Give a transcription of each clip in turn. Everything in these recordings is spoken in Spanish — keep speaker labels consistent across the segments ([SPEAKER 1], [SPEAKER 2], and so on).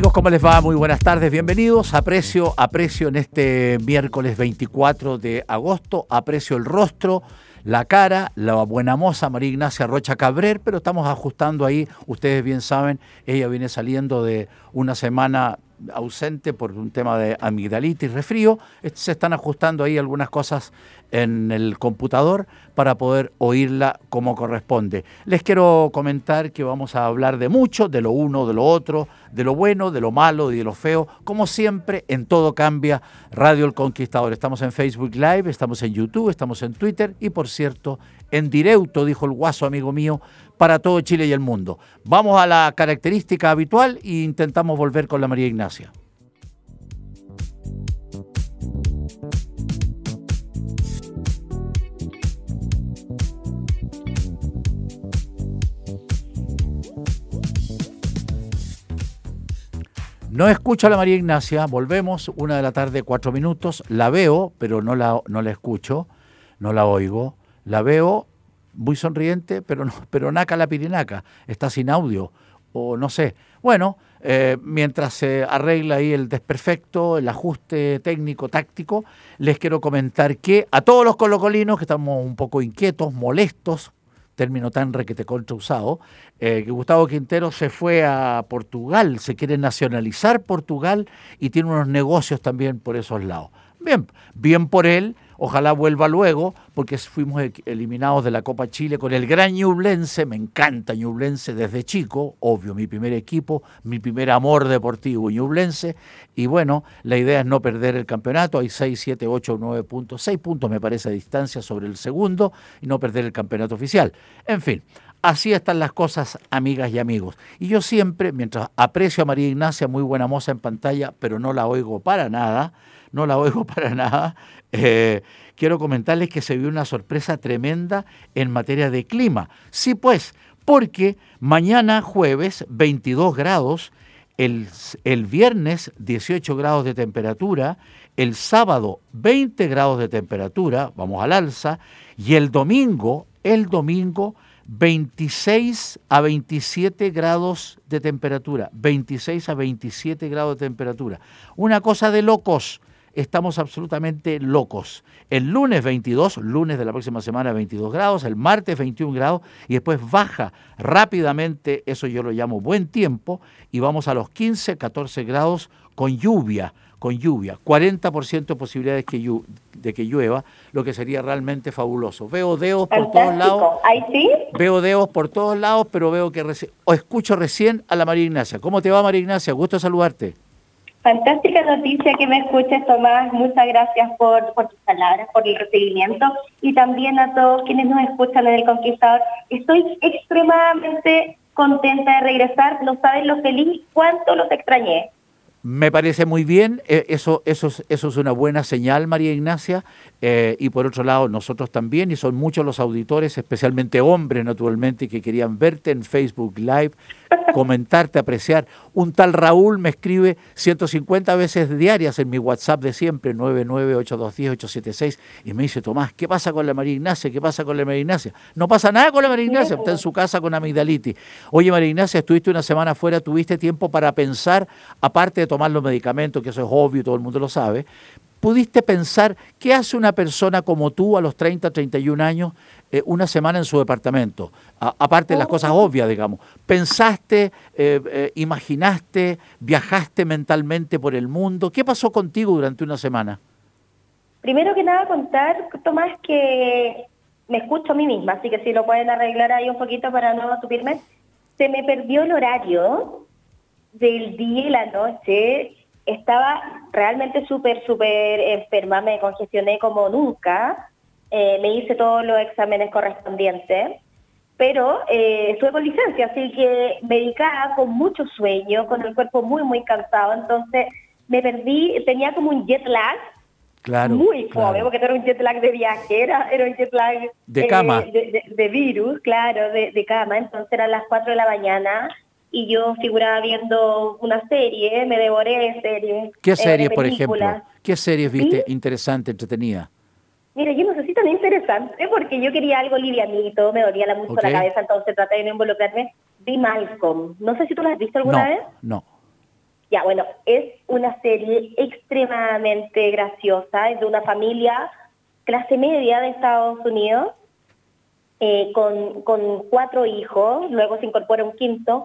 [SPEAKER 1] Amigos, ¿cómo les va? Muy buenas tardes, bienvenidos. Aprecio, aprecio en este miércoles 24 de agosto, aprecio el rostro, la cara, la buena moza María Ignacia Rocha Cabrer, pero estamos ajustando ahí, ustedes bien saben, ella viene saliendo de una semana ausente por un tema de amigdalitis, resfrío, se están ajustando ahí algunas cosas en el computador para poder oírla como corresponde. Les quiero comentar que vamos a hablar de mucho, de lo uno, de lo otro, de lo bueno, de lo malo y de lo feo. Como siempre, en todo cambia Radio El Conquistador. Estamos en Facebook Live, estamos en YouTube, estamos en Twitter y por cierto, en directo, dijo el guaso amigo mío, para todo Chile y el mundo. Vamos a la característica habitual e intentamos volver con la María Ignacia. No escucho a la María Ignacia, volvemos, una de la tarde, cuatro minutos, la veo, pero no la, no la escucho, no la oigo, la veo muy sonriente, pero, no, pero naca la pirinaca, está sin audio, o no sé. Bueno, eh, mientras se arregla ahí el desperfecto, el ajuste técnico, táctico, les quiero comentar que a todos los colocolinos que estamos un poco inquietos, molestos, término tan requete usado, eh, que Gustavo Quintero se fue a Portugal, se quiere nacionalizar Portugal y tiene unos negocios también por esos lados. Bien, bien por él, Ojalá vuelva luego, porque fuimos e-, eliminados de la Copa Chile con el gran Ñublense. Me encanta Ñublense desde chico, obvio, mi primer equipo, mi primer amor deportivo Ñublense. Y bueno, la idea es no perder el campeonato. Hay 6, 7, 8, 9 puntos, 6 puntos me parece a distancia sobre el segundo y no perder el campeonato oficial. En fin, Así están las cosas, amigas y amigos. Y yo siempre, mientras aprecio a María Ignacia, muy buena moza en pantalla, pero no la oigo para nada, no la oigo para nada, eh, quiero comentarles que se vio una sorpresa tremenda en materia de clima. Sí, pues, porque mañana jueves 22 grados, el, el, viernes 18 grados de temperatura, el sábado 20 grados de temperatura, vamos al alza, y el domingo, el domingo 26 a 27 grados de temperatura, 26 a 27 grados de temperatura. Una cosa de locos estamos absolutamente locos. El lunes 22, lunes de la próxima semana 22 grados, el martes 21 grados y después baja rápidamente, eso yo lo llamo buen tiempo, y vamos a los 15, 14 grados con lluvia, con lluvia, 40% de posibilidades de que llueva, lo que sería realmente fabuloso. Veo dedos por todos lados.
[SPEAKER 2] ¿Ahí sí?
[SPEAKER 1] Veo dedos por todos lados, pero veo que o escucho recién a la María Ignacia. ¿Cómo te va María Ignacia? Gusto saludarte.
[SPEAKER 2] Fantástica noticia que me escuches, Tomás. Muchas gracias por, tus palabras, por el recibimiento y también a todos quienes nos escuchan en El Conquistador. Estoy extremadamente contenta de regresar. No saben lo feliz cuánto los extrañé.
[SPEAKER 1] Me parece muy bien, eh, eso, eso, eso es una buena señal, María Ignacia, eh, y por otro lado nosotros también, y son muchos los auditores, especialmente hombres naturalmente, que querían verte en Facebook Live, comentarte, apreciar. Un tal Raúl me escribe 150 veces diarias en mi WhatsApp de siempre, 998210876, y me dice, Tomás, ¿qué pasa con la María Ignacia? ¿Qué pasa con la María Ignacia? No pasa nada con la María Ignacia, está en su casa con amigdalitis. Oye, María Ignacia, estuviste una semana afuera, tuviste tiempo para pensar, aparte de tomar los medicamentos, que eso es obvio, todo el mundo lo sabe, ¿Pudiste pensar qué hace una persona como tú a los 30, 31 años eh, una semana en su departamento? aparte de las cosas obvias, digamos. ¿Pensaste, eh, eh, imaginaste, viajaste mentalmente por el mundo? ¿Qué pasó contigo durante una semana?
[SPEAKER 2] Primero que nada contar, Tomás, que me escucho a mí misma, así que si lo pueden arreglar ahí un poquito para no tupirme. Se me perdió el horario del día y la noche estaba realmente súper, súper enferma, me congestioné como nunca. eh, me hice todos los exámenes correspondientes, pero eh, estuve con licencia, así que medicada con mucho sueño, con el cuerpo muy, muy cansado, entonces me perdí, tenía como un jet lag,
[SPEAKER 1] Claro.
[SPEAKER 2] muy
[SPEAKER 1] claro.
[SPEAKER 2] fome, porque no era un jet lag de viajera, era un jet lag
[SPEAKER 1] De
[SPEAKER 2] eh,
[SPEAKER 1] cama.
[SPEAKER 2] de, de- de virus, claro, de, de cama. Entonces eran las 4 de la mañana y yo figuraba viendo una serie, me devoré series.
[SPEAKER 1] ¿Qué
[SPEAKER 2] eh,
[SPEAKER 1] series,
[SPEAKER 2] de
[SPEAKER 1] por ejemplo? ¿Qué series viste
[SPEAKER 2] ¿Sí?
[SPEAKER 1] interesante, entretenida?
[SPEAKER 2] Mira, yo no sé si tan interesante porque yo quería algo livianito, me dolía la mucho
[SPEAKER 1] Ok.
[SPEAKER 2] la cabeza, entonces traté de no involucrarme. Vi Malcolm. No sé si tú la has visto alguna
[SPEAKER 1] no,
[SPEAKER 2] vez.
[SPEAKER 1] no.
[SPEAKER 2] Ya, bueno, es una serie extremadamente graciosa, es de una familia clase media de Estados Unidos, eh, con, con cuatro hijos, luego se incorpora un quinto,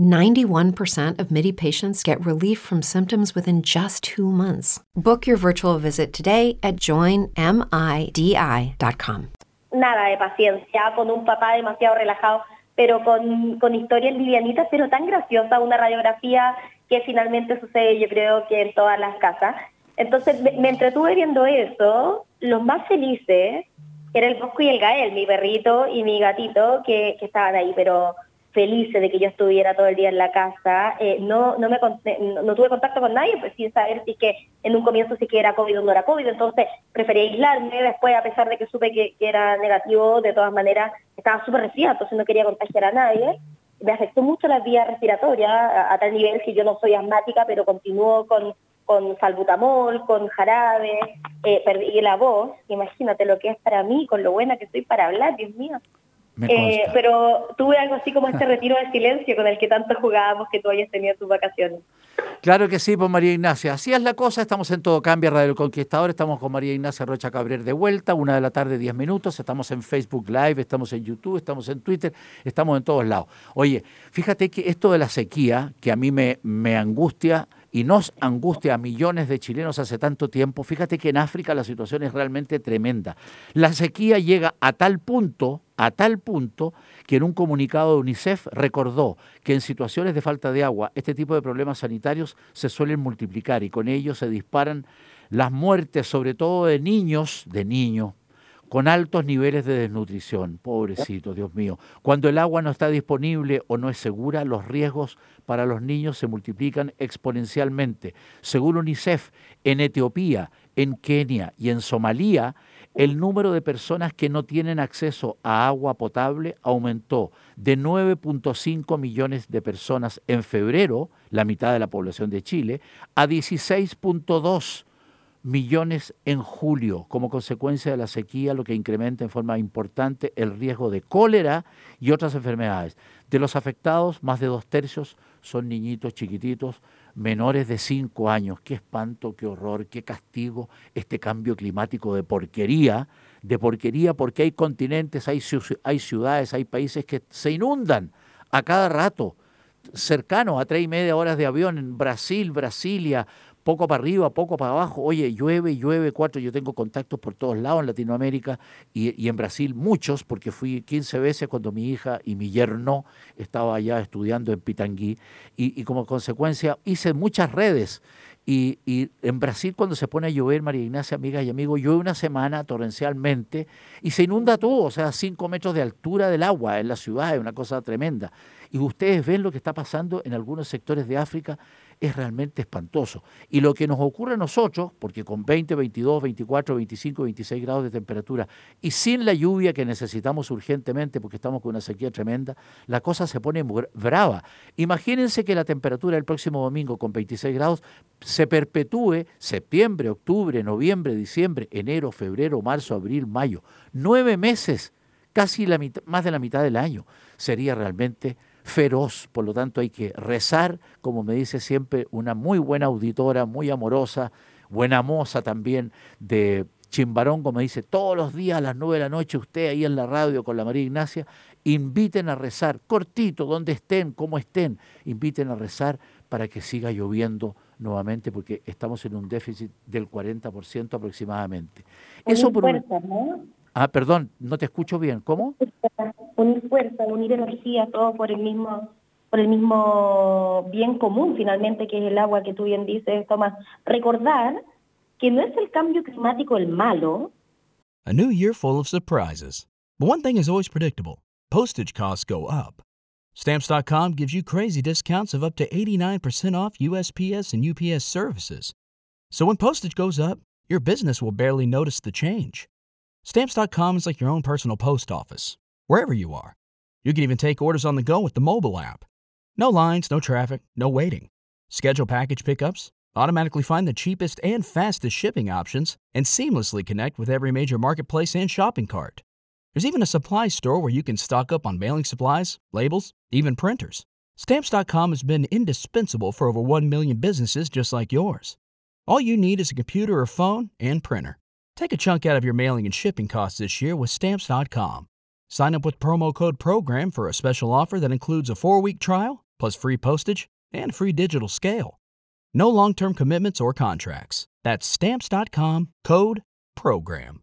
[SPEAKER 3] 91% of MIDI patients get relief from symptoms within just two months. Book your virtual visit today at joinmidi.com.
[SPEAKER 2] nada de paciencia, con un papá demasiado relajado, pero con, con historias livianitas, pero tan graciosa, una radiografía que finalmente sucede yo creo que en todas las casas. Entonces me, me entretuve viendo eso, los más felices era el Bosco y el Gael, mi perrito y mi gatito que, que estaban ahí, pero felices de que yo estuviera todo el día en la casa. Eh, no, no, me, no, no tuve contacto con nadie, pues sin saber si es que en un comienzo sí que era COVID o no era COVID, entonces preferí aislarme, después a pesar de que supe que, era negativo, de todas maneras estaba súper resfriada, entonces no quería contagiar a nadie. Me afectó mucho las vías respiratorias, a, a tal nivel que yo no soy asmática, pero continúo con, con salbutamol, con jarabe, eh, perdí la voz, imagínate lo que es para mí, con lo buena que soy para hablar, Dios mío. Eh, pero tuve algo así como este retiro de silencio con el que tanto jugábamos que tú hayas tenido tus vacaciones.
[SPEAKER 1] Claro que sí, pues María Ignacia. Así es la cosa, estamos en Todo Cambia, Radio El Conquistador, estamos con María Ignacia Rocha Cabrera de vuelta, una de la tarde, 10 minutos, estamos en Facebook Live, estamos en YouTube, estamos en Twitter, estamos en todos lados. Oye, fíjate que esto de la sequía, que a mí me, me angustia y nos angustia a millones de chilenos hace tanto tiempo, fíjate que en África la situación es realmente tremenda. La sequía llega a tal punto, a tal punto, que en un comunicado de UNICEF recordó que en situaciones de falta de agua este tipo de problemas sanitarios se suelen multiplicar y con ello se disparan las muertes, sobre todo de niños, de niños, con altos niveles de desnutrición. Pobrecito, Dios mío. Cuando el agua no está disponible o no es segura, los riesgos para los niños se multiplican exponencialmente. Según UNICEF, en Etiopía, en Kenia y en Somalia, el número de personas que no tienen acceso a agua potable aumentó de 9.5 millones de personas en febrero, la mitad de la población de Chile, a 16.2 millones en julio como consecuencia de la sequía, lo que incrementa en forma importante el riesgo de cólera y otras enfermedades. De los afectados, más de dos tercios son niñitos chiquititos, menores de cinco años. Qué espanto, qué horror, qué castigo este cambio climático de porquería, de porquería porque hay continentes, hay, hay ciudades, hay países que se inundan a cada rato cercano a tres y media horas de avión en Brasil, Brasilia, poco para arriba, poco para abajo. Oye, llueve, llueve, cuatro. Yo tengo contactos por todos lados en Latinoamérica y, en Brasil muchos, porque fui 15 veces cuando mi hija y mi yerno estaba allá estudiando en Pitangui y, como consecuencia hice muchas redes. Y, y en Brasil cuando se pone a llover, María Ignacia, amigas y amigos, llueve una semana torrencialmente y se inunda todo, o sea, cinco metros de altura del agua en la ciudad, es una cosa tremenda. Y ustedes ven lo que está pasando en algunos sectores de África, es realmente espantoso. Y lo que nos ocurre a nosotros, porque con 20, 22, 24, 25, 26 grados de temperatura y sin la lluvia que necesitamos urgentemente porque estamos con una sequía tremenda, la cosa se pone br- brava. Imagínense que la temperatura el próximo domingo con 26 grados se perpetúe septiembre, octubre, noviembre, diciembre, enero, febrero, marzo, abril, mayo. Nueve meses, casi la mitad, más de la mitad del año. Sería realmente feroz, por lo tanto hay que rezar, como me dice siempre una muy buena auditora, muy amorosa, buena moza también de Chimbarón, como dice, todos los días a las nueve de la noche usted ahí en la radio con la María Ignacia, inviten a rezar, cortito, donde estén, como estén, inviten a rezar para que siga lloviendo nuevamente, porque estamos en un déficit del 40% aproximadamente.
[SPEAKER 2] Eso por fuerza, ¿no?
[SPEAKER 1] Ah, perdón, no te escucho bien. ¿Cómo?
[SPEAKER 2] Unir fuerza, unir energía, todo por el mismo por el mismo bien común finalmente que es el agua que tú bien dices, Tomás. Recordar que no es el cambio climático el malo.
[SPEAKER 4] A new year full of surprises. But one thing is always predictable. Postage costs go up. Stamps.com gives you crazy discounts of up to 89% off USPS and UPS services. So when postage goes up, your business will barely notice the change. Stamps.com is like your own personal post office, wherever you are. You can even take orders on the go with the mobile app. No lines, no traffic, no waiting. Schedule package pickups, automatically find the cheapest and fastest shipping options, and seamlessly connect with every major marketplace and shopping cart. There's even a supply store where you can stock up on mailing supplies, labels, even printers. Stamps.com has been indispensable for over 1 million businesses just like yours. All you need is a computer or phone and printer. Take a chunk out of your mailing and shipping costs this year with Stamps.com. Sign up with promo code PROGRAM for a special offer that includes a four week trial, plus free postage and free digital scale. No long term commitments or contracts. That's Stamps.com code PROGRAM.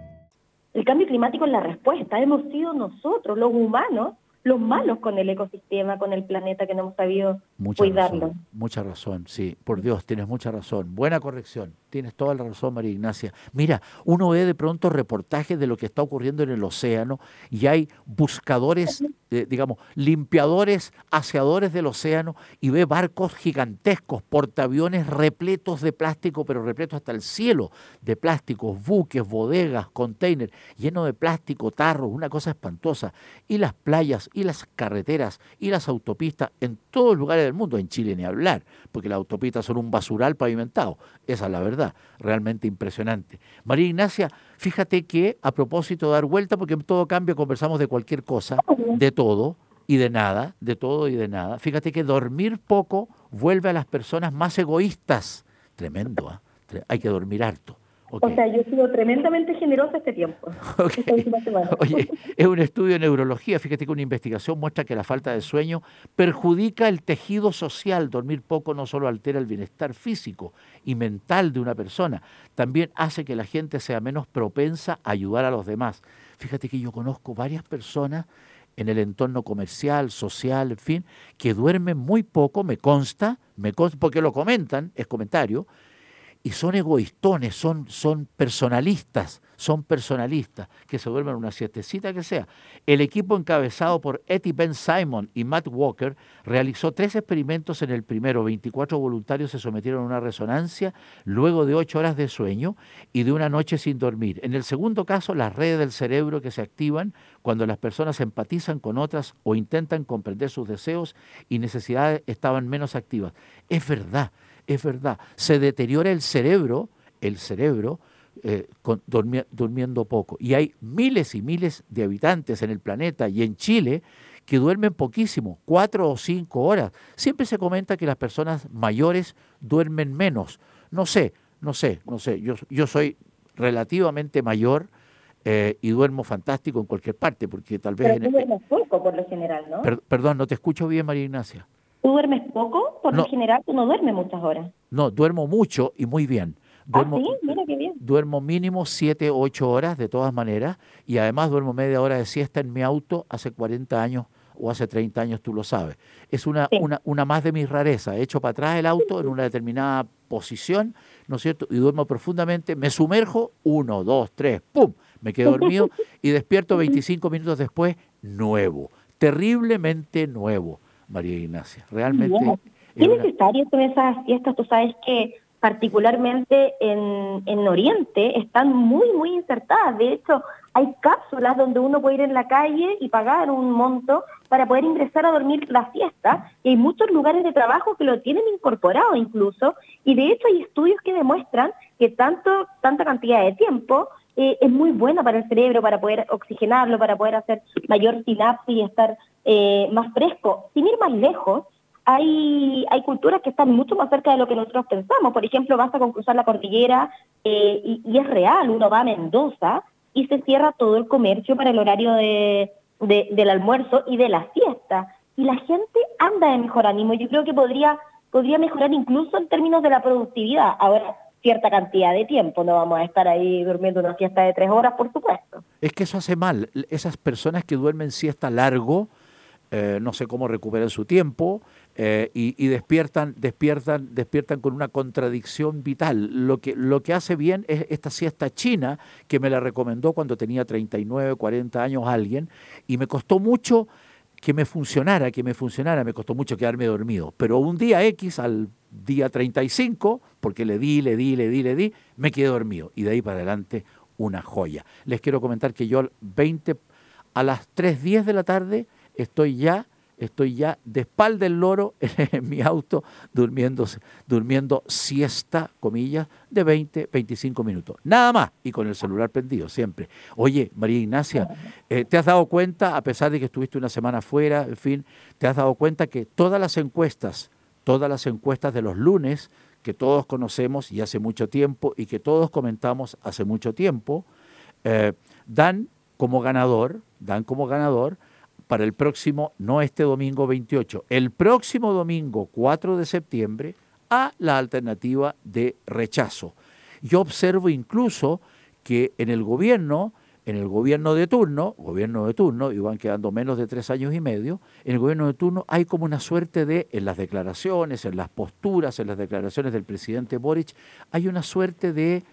[SPEAKER 2] El cambio climático es la respuesta. Hemos sido nosotros, los humanos, los malos con el ecosistema, con el planeta que no hemos sabido cuidarlo.
[SPEAKER 1] mucha razón, sí. Por Dios, tienes mucha razón. Buena corrección. Tienes toda la razón, María Ignacia. Mira, uno ve de pronto reportajes de lo que está ocurriendo en el océano y hay buscadores, eh, digamos, limpiadores, aseadores del océano y ve barcos gigantescos, portaaviones repletos de plástico, pero repletos hasta el cielo de plásticos, buques, bodegas, containers, llenos de plástico, tarros, una cosa espantosa. Y las playas, y las carreteras, y las autopistas en todos los lugares del mundo, en Chile ni hablar, porque las autopistas son un basural pavimentado. Esa es la verdad realmente impresionante. María Ignacia, fíjate que a propósito de dar vuelta, porque en todo cambio conversamos de cualquier cosa, de todo y de nada, de todo y de nada, fíjate que dormir poco vuelve a las personas más egoístas. Tremendo, ¿ah? hay que dormir harto.
[SPEAKER 2] O sea, yo he sido tremendamente generosa este tiempo.
[SPEAKER 1] Oye, es un estudio de neurología. Fíjate que una investigación muestra que la falta de sueño perjudica el tejido social. Dormir poco no solo altera el bienestar físico y mental de una persona, también hace que la gente sea menos propensa a ayudar a los demás. Fíjate que yo conozco varias personas en el entorno comercial, social, en fin, que duermen muy poco, me consta, me consta porque lo comentan, es comentario, y son egoístones, son, son personalistas, son personalistas, que se duermen una siestecita que sea. El equipo encabezado por Etty Ben Simon y Matt Walker realizó tres experimentos en el primero. 24 voluntarios se sometieron a una resonancia luego de ocho horas de sueño y de una noche sin dormir. En el segundo caso, las redes del cerebro que se activan cuando las personas empatizan con otras o intentan comprender sus deseos y necesidades estaban menos activas. Es verdad es verdad, se deteriora el cerebro, el cerebro, eh, durmiendo poco. Y hay miles y miles de habitantes en el planeta y en Chile que duermen poquísimo, cuatro o cinco horas. Siempre se comenta que las personas mayores duermen menos. No sé, no sé, no sé. Yo, yo soy relativamente mayor eh, y duermo fantástico en cualquier parte, porque tal vez...
[SPEAKER 2] Pero duermes poco por lo general, ¿no?
[SPEAKER 1] perdón, no te escucho bien, María Ignacia.
[SPEAKER 2] ¿Tú duermes poco? Por lo general, tú no duermes muchas horas.
[SPEAKER 1] No, duermo mucho y muy bien.
[SPEAKER 2] ¿Ah, duermo, sí? Mira qué bien.
[SPEAKER 1] Duermo mínimo 7, 8 horas de todas maneras y además duermo media hora de siesta en mi auto hace 40 años o hace 30 años, tú lo sabes. Es una, una, una más de mis rarezas. He hecho para atrás el auto en una determinada posición, ¿no es cierto? Y duermo profundamente, me sumerjo, uno, dos, tres, ¡pum! Me quedo dormido y despierto 25 minutos después, nuevo, terriblemente nuevo. María Ignacia. Realmente...
[SPEAKER 2] ¿Qué es necesario con esas fiestas? Tú sabes que particularmente en, en Oriente, están muy, muy insertadas. De hecho, hay cápsulas donde uno puede ir en la calle y pagar un monto para poder ingresar a dormir la siesta. Y hay muchos lugares de trabajo que lo tienen incorporado incluso. Y de hecho hay estudios que demuestran que tanto, tanta cantidad de tiempo eh, es muy buena para el cerebro, para poder oxigenarlo, para poder hacer mayor sinapsis y estar eh, más fresco. Sin ir más lejos, hay, hay culturas que están mucho más cerca de lo que nosotros pensamos. Por ejemplo, basta con cruzar la cordillera eh, y, es real, uno va a Mendoza y se cierra todo el comercio para el horario de, del almuerzo y de la siesta. Y la gente anda de mejor ánimo. Yo creo que podría, podría mejorar incluso en términos de la productividad. Ahora, cierta cantidad de tiempo, no vamos a estar ahí durmiendo una siesta de tres horas, por supuesto.
[SPEAKER 1] Es que eso hace mal. Esas personas que duermen siesta largo, eh, no sé cómo recuperan su tiempo eh, y, despiertan, despiertan, despiertan con una contradicción vital. Lo que, lo que hace bien es esta siesta china que me la recomendó cuando tenía 39, 40 años alguien y me costó mucho que me funcionara, que me funcionara, me costó mucho quedarme dormido. Pero un día X, al día 35, porque le di, le di, le di, le di, me quedé dormido. Y de ahí para adelante, una joya. Les quiero comentar que yo 20, a las 3.10 de la tarde estoy ya, estoy ya de espalda del loro en mi auto durmiendo, durmiendo siesta, comillas, de 20, 25 minutos. Nada más. Y con el celular prendido, siempre. Oye, María Ignacia, eh, ¿te has dado cuenta, a pesar de que estuviste una semana fuera, en fin, te has dado cuenta que todas las encuestas, todas las encuestas de los lunes, que todos conocemos y hace mucho tiempo y que todos comentamos hace mucho tiempo, eh, dan como ganador, dan como ganador para el próximo, no este domingo 28, el próximo domingo 4 de septiembre, a la alternativa de rechazo. Yo observo incluso que en el gobierno, en el gobierno de turno, gobierno de turno, y van quedando menos de tres años y medio, en el gobierno de turno hay como una suerte de, en las declaraciones, en las posturas, en las declaraciones del presidente Boric, hay una suerte de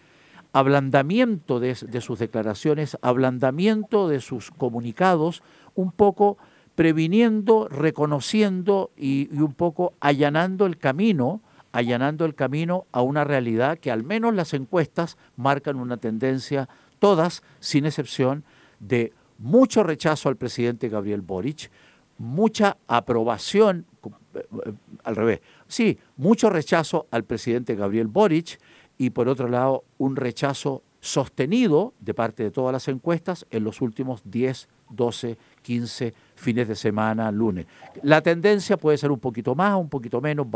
[SPEAKER 1] ablandamiento de, sus declaraciones, ablandamiento de sus comunicados, un poco previniendo, reconociendo y, un poco allanando el camino, allanando el camino a una realidad que al menos las encuestas marcan una tendencia, todas, sin excepción, de mucho rechazo al presidente Gabriel Boric, mucha aprobación, eh, eh, al revés, sí, mucho rechazo al presidente Gabriel Boric, y por otro lado un rechazo sostenido de parte de todas las encuestas en los últimos 10, 12, 15 fines de semana, lunes. La tendencia puede ser un poquito más, un poquito menos,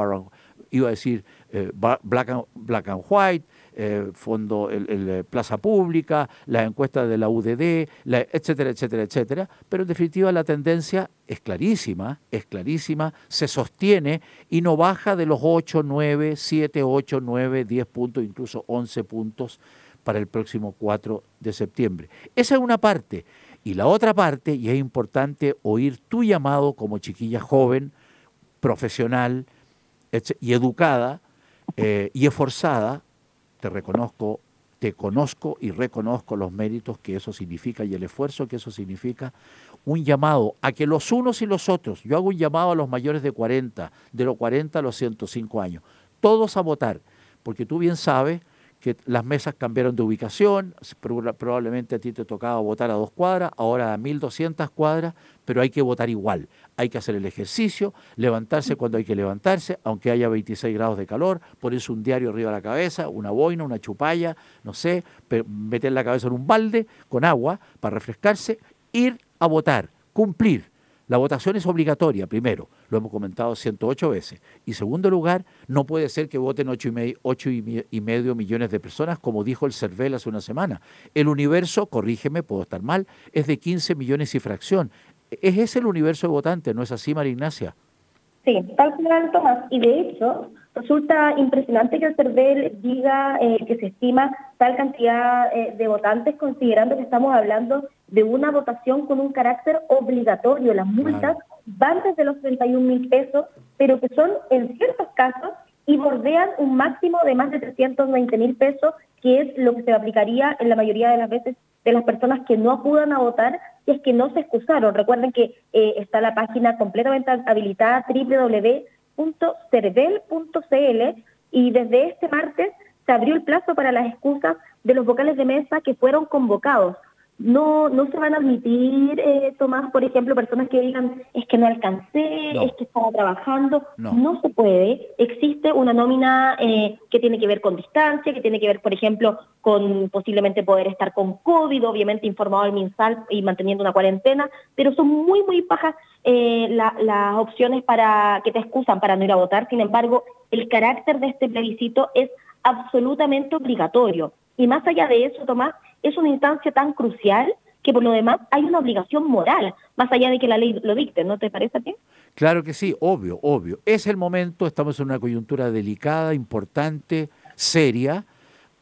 [SPEAKER 1] iba a decir eh, black, and, white, eh, fondo, el, eh, Plaza Pública, las encuestas de la UDD, etcétera, etcétera, etcétera. Pero en definitiva la tendencia es clarísima, es clarísima, se sostiene y no baja de los 8, 9, 7, 8, 9, 10 puntos, incluso 11 puntos para el próximo 4 de septiembre. Esa es una parte. Y la otra parte, y es importante oír tu llamado como chiquilla joven, profesional y educada eh, y esforzada, te reconozco, te conozco y reconozco los méritos que eso significa y el esfuerzo que eso significa, un llamado a que los unos y los otros, yo hago un llamado a los mayores de 40, de los 40 a los 105 años, todos a votar, porque tú bien sabes que las mesas cambiaron de ubicación, probablemente a ti te tocaba votar a dos cuadras, ahora a 1200 cuadras, pero hay que votar igual. Hay que hacer el ejercicio, levantarse cuando hay que levantarse, aunque haya 26 grados de calor, ponerse un diario arriba de la cabeza, una boina, una chupalla, no sé, meter la cabeza en un balde con agua para refrescarse, ir a votar, cumplir. La votación es obligatoria, primero, lo hemos comentado 108 veces. Y segundo lugar, no puede ser que voten 8 y, medio, y medio millones de personas, como dijo el CERVEL hace una semana. El universo, corrígeme, puedo estar mal, es de 15 millones y fracción. Es ese el universo de votantes, ¿no es así, María Ignacia?
[SPEAKER 2] Sí, tal cual, Tomás. Y de hecho, resulta impresionante que el CERVEL diga eh, que se estima tal cantidad eh, de votantes, considerando que estamos hablando de una votación con un carácter obligatorio. Las multas van desde los 31 mil pesos, pero que son en ciertos casos y bordean un máximo de más de 320 mil pesos, que es lo que se aplicaría en la mayoría de las veces de las personas que no acudan a votar y es que no se excusaron. Recuerden que eh, está la página completamente habilitada www.cervel.cl y desde este martes se abrió el plazo para las excusas de los vocales de mesa que fueron convocados no, no se van a admitir, eh, Tomás, por ejemplo, personas que digan, es que no alcancé, es que estaba trabajando. No. se puede. Existe una nómina eh, que tiene que ver con distancia, que tiene que ver, por ejemplo, con posiblemente poder estar con COVID, obviamente informado al MinSal y manteniendo una cuarentena, pero son muy, muy bajas eh, las opciones para que te excusan para no ir a votar. Sin embargo, el carácter de este plebiscito es absolutamente obligatorio. Y más allá de eso, Tomás, es una instancia tan crucial que por lo demás hay una obligación moral, más allá de que la ley lo dicte, ¿no te parece a ti?
[SPEAKER 1] Claro que sí, obvio, obvio. Es el momento, estamos en una coyuntura delicada, importante, seria,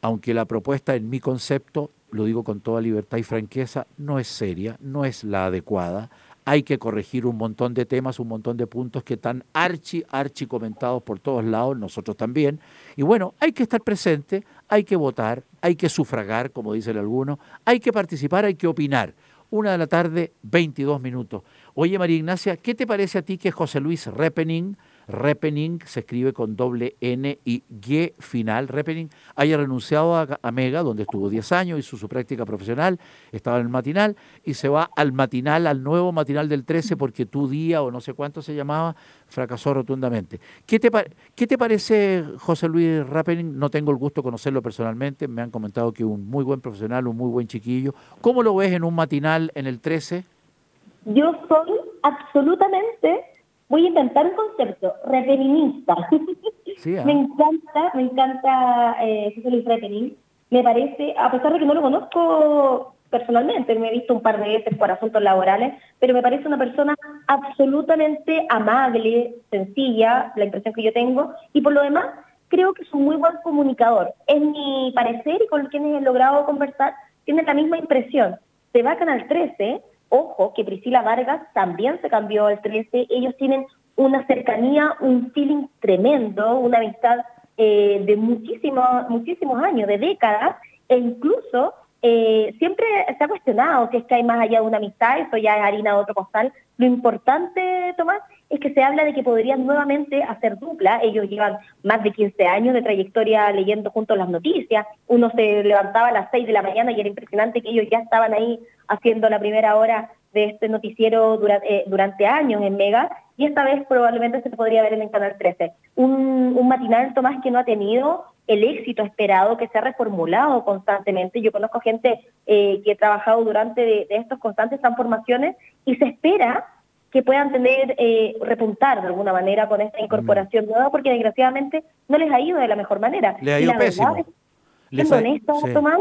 [SPEAKER 1] aunque la propuesta en mi concepto, lo digo con toda libertad y franqueza, no es seria, no es la adecuada hay que corregir un montón de temas, un montón de puntos que están archi, archi comentados por todos lados, nosotros también. Y bueno, hay que estar presente, hay que votar, hay que sufragar, como dicen algunos, hay que participar, hay que opinar. Una de la tarde, 22 minutos. Oye, María Ignacia, ¿qué te parece a ti que José Luis Repening Repening se escribe con doble N y G final, Repening, haya renunciado a, Mega, donde estuvo 10 años, hizo su práctica profesional, estaba en el matinal, y se va al matinal, al nuevo matinal del 13, porque tu día, o no sé cuánto se llamaba, fracasó rotundamente. ¿Qué te, ¿Qué te parece José Luis Repening? No tengo el gusto de conocerlo personalmente, me han comentado que un muy buen profesional, un muy buen chiquillo. ¿Cómo lo ves en un matinal en el 13?
[SPEAKER 2] Yo soy absolutamente voy a inventar un concepto, repeningista. ¿ah? me encanta, me encanta eh, José Luis. Me parece, a pesar de que no lo conozco personalmente, me he visto un par de veces por asuntos laborales, pero me parece una persona absolutamente amable, sencilla, la impresión que yo tengo, y por lo demás creo que es un muy buen comunicador. En mi parecer y con quienes he logrado conversar, tiene la misma impresión. Se va a Canal 13 Ojo que Priscila Vargas también se cambió al 13, ellos tienen una cercanía, un feeling tremendo, una amistad eh, de muchísimos, muchísimos años, de décadas, e incluso eh, siempre se ha cuestionado si es que hay más allá de una amistad, eso ya es harina de otro costal. Lo importante, Tomás, es que se habla de que podrían nuevamente hacer dupla. Ellos llevan más de 15 años de trayectoria leyendo juntos las noticias. Uno se levantaba a las 6 de la mañana y era impresionante que ellos ya estaban ahí haciendo la primera hora de este noticiero eh, durante, años en Mega y esta vez probablemente se podría ver en el Canal 13. Un, un matinal, Tomás, que no ha tenido el éxito esperado, que se ha reformulado constantemente. Yo conozco gente eh, que ha trabajado durante de, estos constantes transformaciones y se espera que puedan tener, eh, repuntar de alguna manera con esta incorporación nueva, porque desgraciadamente no les ha ido de la mejor manera.
[SPEAKER 1] Le ha ido pésimo.
[SPEAKER 2] Tomás,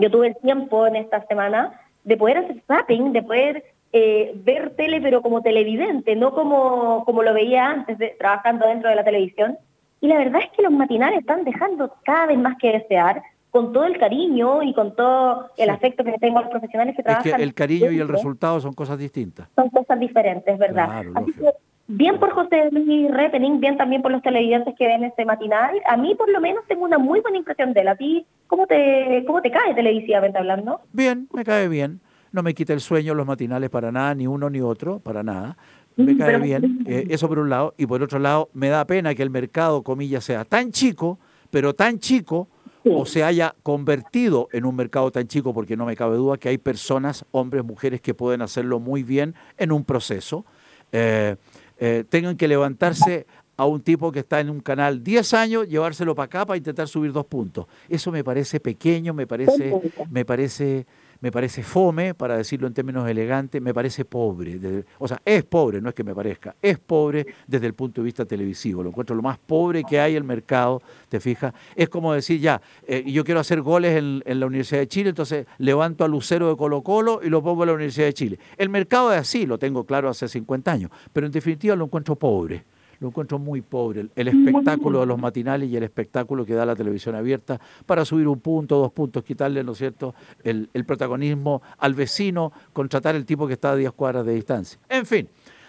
[SPEAKER 2] yo tuve el tiempo en esta semana de poder hacer zapping, de poder eh, ver tele, pero como televidente, no como, como lo veía antes, de, trabajando dentro de la televisión. Y la verdad es que los matinales están dejando cada vez más que desear, con todo el cariño y con todo el afecto que tengo a los profesionales que trabajan.
[SPEAKER 1] Es que el cariño y el resultado son cosas distintas.
[SPEAKER 2] Son cosas diferentes, ¿verdad? Así que, bien por José Luis Repening, bien también por los televidentes que ven este matinal. A mí, por lo menos, tengo una muy buena impresión de él. ¿A ti cómo te, cómo te cae televisivamente hablando?
[SPEAKER 1] Bien, me cae bien. No me quita el sueño los matinales para nada, ni uno ni otro, para nada me mm, cae bien, eh, eso por un lado, y por otro lado, me da pena que el mercado, comillas, sea tan chico, pero tan chico, o se haya convertido en un mercado tan chico, porque no me cabe duda que hay personas, hombres, mujeres, que pueden hacerlo muy bien en un proceso, eh, eh, tengan que levantarse a un tipo que está en un canal 10 años, llevárselo para acá para intentar subir dos puntos. Eso me parece pequeño, me parece, me parece me parece fome, para decirlo en términos elegantes, me parece pobre. o sea, es pobre, no es que me parezca, es pobre desde el punto de vista televisivo. Lo encuentro lo más pobre que hay en el mercado, ¿te fijas? Es como decir, ya, eh, yo quiero hacer goles en, en, la Universidad de Chile, entonces levanto a Lucero de Colo Colo y lo pongo en la Universidad de Chile. El mercado es así, lo tengo claro hace 50 años, pero en definitiva lo encuentro pobre lo encuentro muy pobre. El espectáculo de los matinales y el espectáculo que da la televisión abierta para subir un punto, dos puntos, quitarle, ¿no es cierto?, el, protagonismo al vecino, contratar el tipo que está a 10 cuadras de distancia. En fin,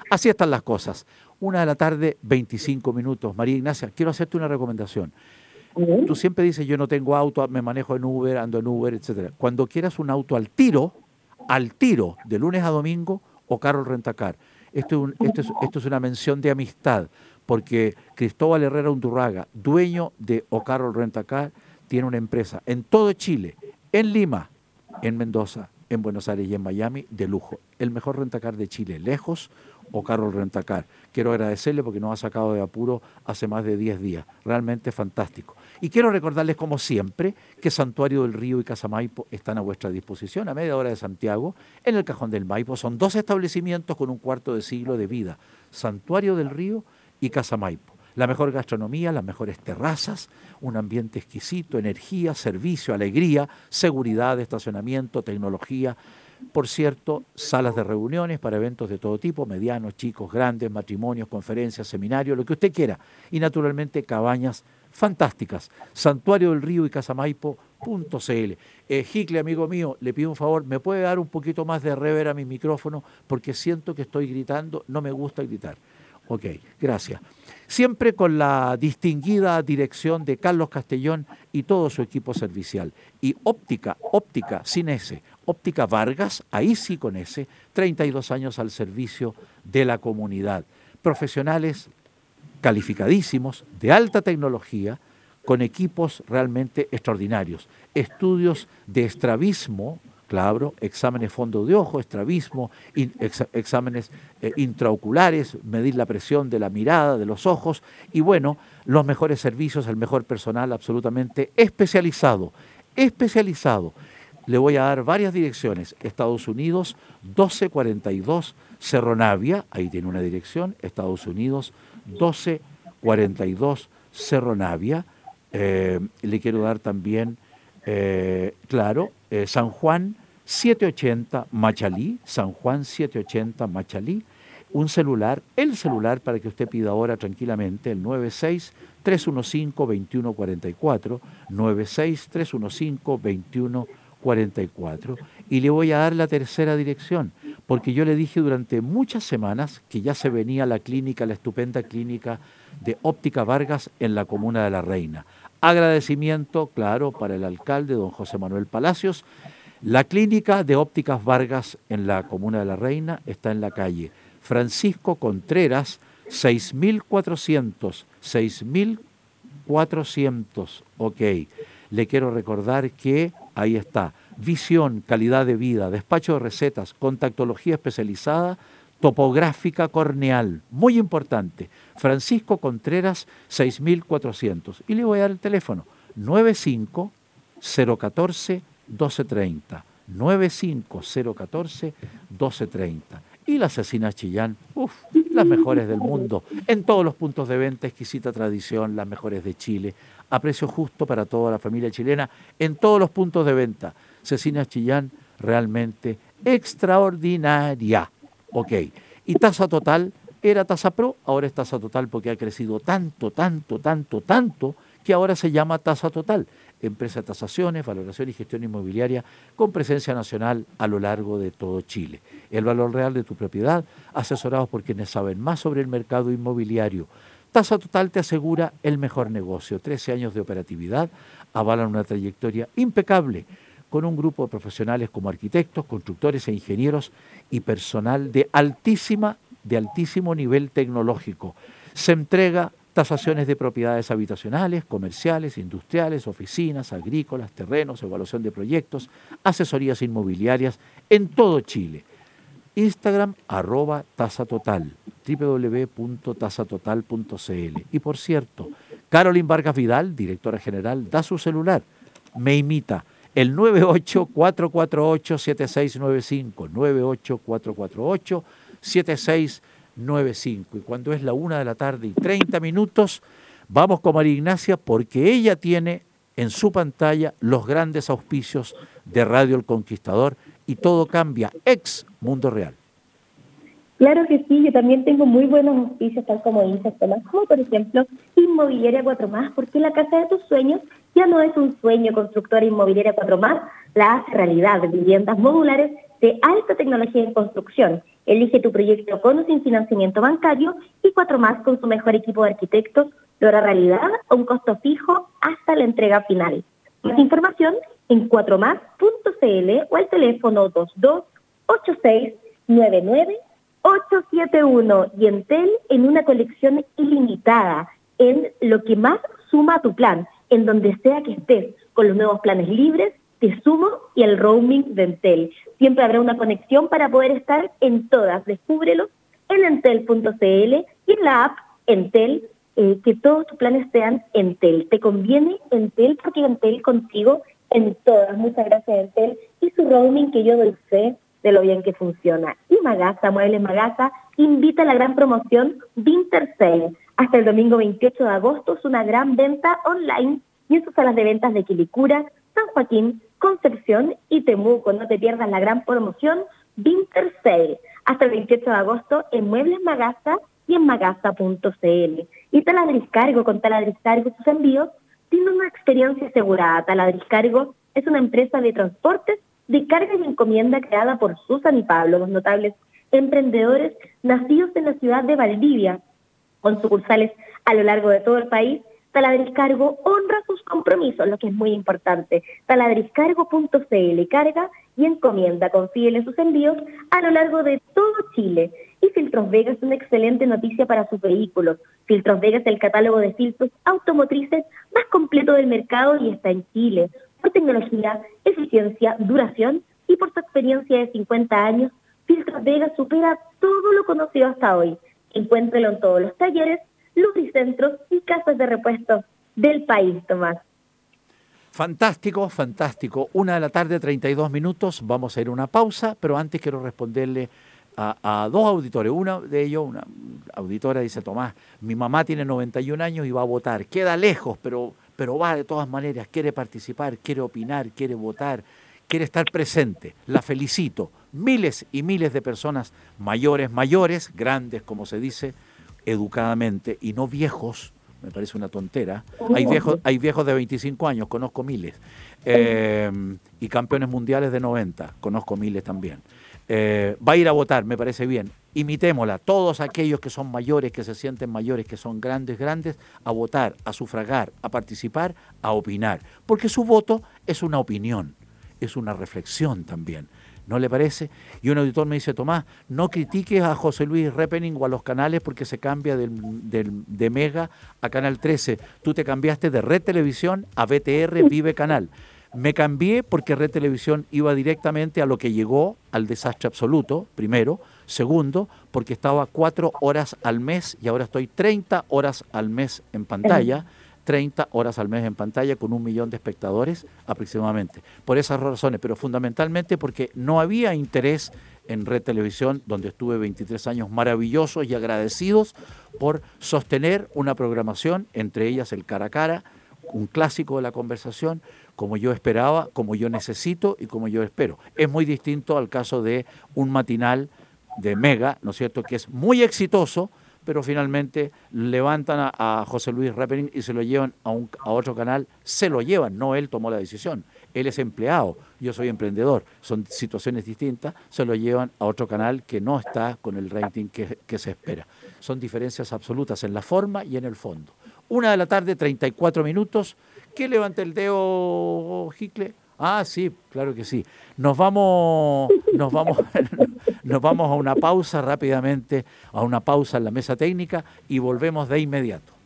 [SPEAKER 1] así están las cosas. Una de la tarde, 25 minutos. María Ignacia, quiero hacerte una recomendación. Tú siempre dices, yo no tengo auto, me manejo en Uber, ando en Uber, etcétera. Cuando quieras un auto al tiro, al tiro, de lunes a domingo, o Carol Rentacar esto es, una mención de amistad, porque Cristóbal Herrera Undurraga, dueño de Ocarol Rentacar, tiene una empresa en todo Chile, en Lima, en Mendoza, en Buenos Aires y en Miami, de lujo. El mejor rentacar de Chile, lejos, o Carol Rentacar. Quiero agradecerle porque nos ha sacado de apuro hace más de 10 días. Realmente fantástico. Y quiero recordarles, como siempre, que Santuario del Río y Casa Maipo están a vuestra disposición, a media hora de Santiago, en el Cajón del Maipo. Son dos establecimientos con un cuarto de siglo de vida. Santuario del Río y Casa Maipo la mejor gastronomía, las mejores terrazas, un ambiente exquisito, energía, servicio, alegría, seguridad, estacionamiento, tecnología. Por cierto, salas de reuniones para eventos de todo tipo, medianos, chicos, grandes, matrimonios, conferencias, seminarios, lo que usted quiera. Y naturalmente cabañas fantásticas. Santuario del Río y Casamaipo.cl. Eh, Jicle, amigo mío, le pido un favor, ¿me puede dar un poquito más de rever a mi micrófono? Porque siento que estoy gritando, no me gusta gritar. Ok, gracias siempre con la distinguida dirección de Carlos Castellón y todo su equipo servicial. Y óptica, óptica, sin S, óptica Vargas, ahí sí con S, 32 años al servicio de la comunidad. Profesionales calificadísimos, de alta tecnología, con equipos realmente extraordinarios. Estudios de estrabismo, claro, exámenes fondo de ojo, estrabismo, exámenes eh, intraoculares, medir la presión de la mirada, de los ojos y bueno, los mejores servicios, el mejor personal absolutamente especializado, especializado. Le voy a dar varias direcciones. Estados Unidos 1242 Cerro Navia, ahí tiene una dirección, Estados Unidos 1242 Cerro Navia. Eh, le quiero dar también eh, claro, eh, San Juan 780 Machalí, San Juan 780 Machalí, un celular, el celular para que usted pida ahora tranquilamente, el 96 315 2144, 96 315 2144. Y le voy a dar la tercera dirección, porque yo le dije durante muchas semanas que ya se venía la clínica, la estupenda clínica de Óptica Vargas en la comuna de La Reina. Agradecimiento, claro, para el alcalde, don José Manuel Palacios. La clínica de ópticas Vargas en la Comuna de la Reina está en la calle Francisco Contreras, 6400, 6400, ok. Le quiero recordar que ahí está, visión, calidad de vida, despacho de recetas, contactología especializada, topográfica corneal, muy importante. Francisco Contreras 6400. Y le voy a dar el teléfono 95 014 1230. 95 014 1230. Y la asesina Chillán, uff, las mejores del mundo, en todos los puntos de venta, exquisita tradición, las mejores de Chile, a precio justo para toda la familia chilena, en todos los puntos de venta. Cecina Chillán, realmente extraordinaria. Ok. Y tasa total era tasa pro, ahora es tasa total porque ha crecido tanto, tanto, tanto, tanto, que ahora se llama tasa total. Empresa de tasaciones, valoración y gestión inmobiliaria con presencia nacional a lo largo de todo Chile. El valor real de tu propiedad, asesorados por quienes saben más sobre el mercado inmobiliario. Tasa Total te asegura el mejor negocio. 13 años de operatividad avalan una trayectoria impecable con un grupo de profesionales como arquitectos, constructores e ingenieros y personal de altísima de altísimo nivel tecnológico. Se entrega tasaciones de propiedades habitacionales, comerciales, industriales, oficinas, agrícolas, terrenos, evaluación de proyectos, asesorías inmobiliarias en todo Chile. Instagram arroba tasa total, www.tasatotal.cl. Y por cierto, Carolyn Vargas Vidal, directora general, da su celular. Me imita el 984487695, 984487695. Y cuando es la una de la tarde y 30 minutos, vamos con María Ignacia porque ella tiene en su pantalla los grandes auspicios de Radio El Conquistador y todo cambia, ex Mundo Real.
[SPEAKER 2] Claro que sí, yo también tengo muy buenos auspicios, tal como dices, Tomás, como por ejemplo Inmobiliaria 4 Más, porque la casa de tus sueños ya no es un sueño constructora Inmobiliaria 4 Más, la hace realidad, viviendas modulares de alta tecnología en construcción. Elige tu proyecto con o sin financiamiento bancario y 4 Más con su mejor equipo de arquitectos logra realidad a un costo fijo hasta la entrega final. Más información en 4más.cl o al teléfono 228699 871 y Entel en una colección ilimitada en lo que más suma a tu plan, en donde sea que estés, con los nuevos planes libres, te sumo y el roaming de Entel. Siempre habrá una conexión para poder estar en todas. Descúbrelo en entel.cl y en la app Entel, eh, que todos tus planes sean Entel. Te conviene Entel porque Entel contigo en todas. Muchas gracias Entel y su roaming que yo doy fe de lo bien que funciona. Y Magasa, Muebles Magasa, invita a la gran promoción Winter Sale. Hasta el domingo 28 de agosto es una gran venta online y en sus salas de ventas de Quilicura, San Joaquín, Concepción y Temuco. No te pierdas la gran promoción Winter Sale. Hasta el 28 de agosto en Muebles Magasa y en magasa.cl. Y Taladriscargo, con Taladriscargo sus envíos, tiene una experiencia asegurada. Taladriscargo es una empresa de transportes de carga y encomienda creada por Susan y Pablo, los notables emprendedores nacidos en la ciudad de Valdivia, con sucursales a lo largo de todo el país. Taladriscargo honra sus compromisos, lo que es muy importante. Taladriscargo.cl carga y encomienda, confíele sus envíos a lo largo de todo Chile. Y Filtros Vegas es una excelente noticia para sus vehículos. Filtros Vegas es el catálogo de filtros automotrices más completo del mercado y está en Chile por tecnología, eficiencia, duración y por su experiencia de 50 años, Filtros Vega supera todo lo conocido hasta hoy. Encuéntrelo en todos los talleres, lubricentros y casas de repuesto del país, Tomás.
[SPEAKER 1] Fantástico, fantástico. Una de la tarde, 32 minutos. Vamos a ir a una pausa, pero antes quiero responderle a, dos auditores. Uno de ellos, una auditora, dice, Tomás, mi mamá tiene 91 años y va a votar. Queda lejos, pero pero va de todas maneras, quiere participar, quiere opinar, quiere votar, quiere estar presente. La felicito. Miles y miles de personas mayores, mayores, grandes, como se dice, educadamente, y no viejos, me parece una tontera. Hay viejos, hay viejos de 25 años, conozco miles. Eh, y campeones mundiales de 90, conozco miles también. Eh, va a ir a votar, me parece bien. Imitémosla, todos aquellos que son mayores, que se sienten mayores, que son grandes, grandes, a votar, a sufragar, a participar, a opinar. Porque su voto es una opinión, es una reflexión también. ¿No le parece? Y un auditor me dice, Tomás, no critiques a José Luis Repening o a los canales porque se cambia del, de Mega a Canal 13. Tú te cambiaste de Red Televisión a BTR Vive Canal. Me cambié porque Red Televisión iba directamente a lo que llegó al desastre absoluto, primero. Segundo, porque estaba cuatro horas al mes y ahora estoy 30 horas al mes en pantalla. 30 horas al mes en pantalla con un millón de espectadores aproximadamente. Por esas razones, pero fundamentalmente porque no había interés en Red Televisión, donde estuve 23 años maravillosos y agradecidos por sostener una programación, entre ellas el cara a cara, un clásico de la conversación, como yo esperaba, como yo necesito y como yo espero. Es muy distinto al caso de un matinal de Mega, ¿no es cierto?, que es muy exitoso, pero finalmente levantan a, José Luis Rappening y se lo llevan a, un, a otro canal, se lo llevan, no él tomó la decisión, él es empleado, yo soy emprendedor, son situaciones distintas, se lo llevan a otro canal que no está con el rating que, que se espera. Son diferencias absolutas en la forma y en el fondo. Una de la tarde, 34 minutos. ¿Qué levanta el dedo, Gicle? Ah, sí, claro que sí. Nos vamos, nos vamos, nos vamos a una pausa rápidamente, a una pausa en la mesa técnica y volvemos de inmediato.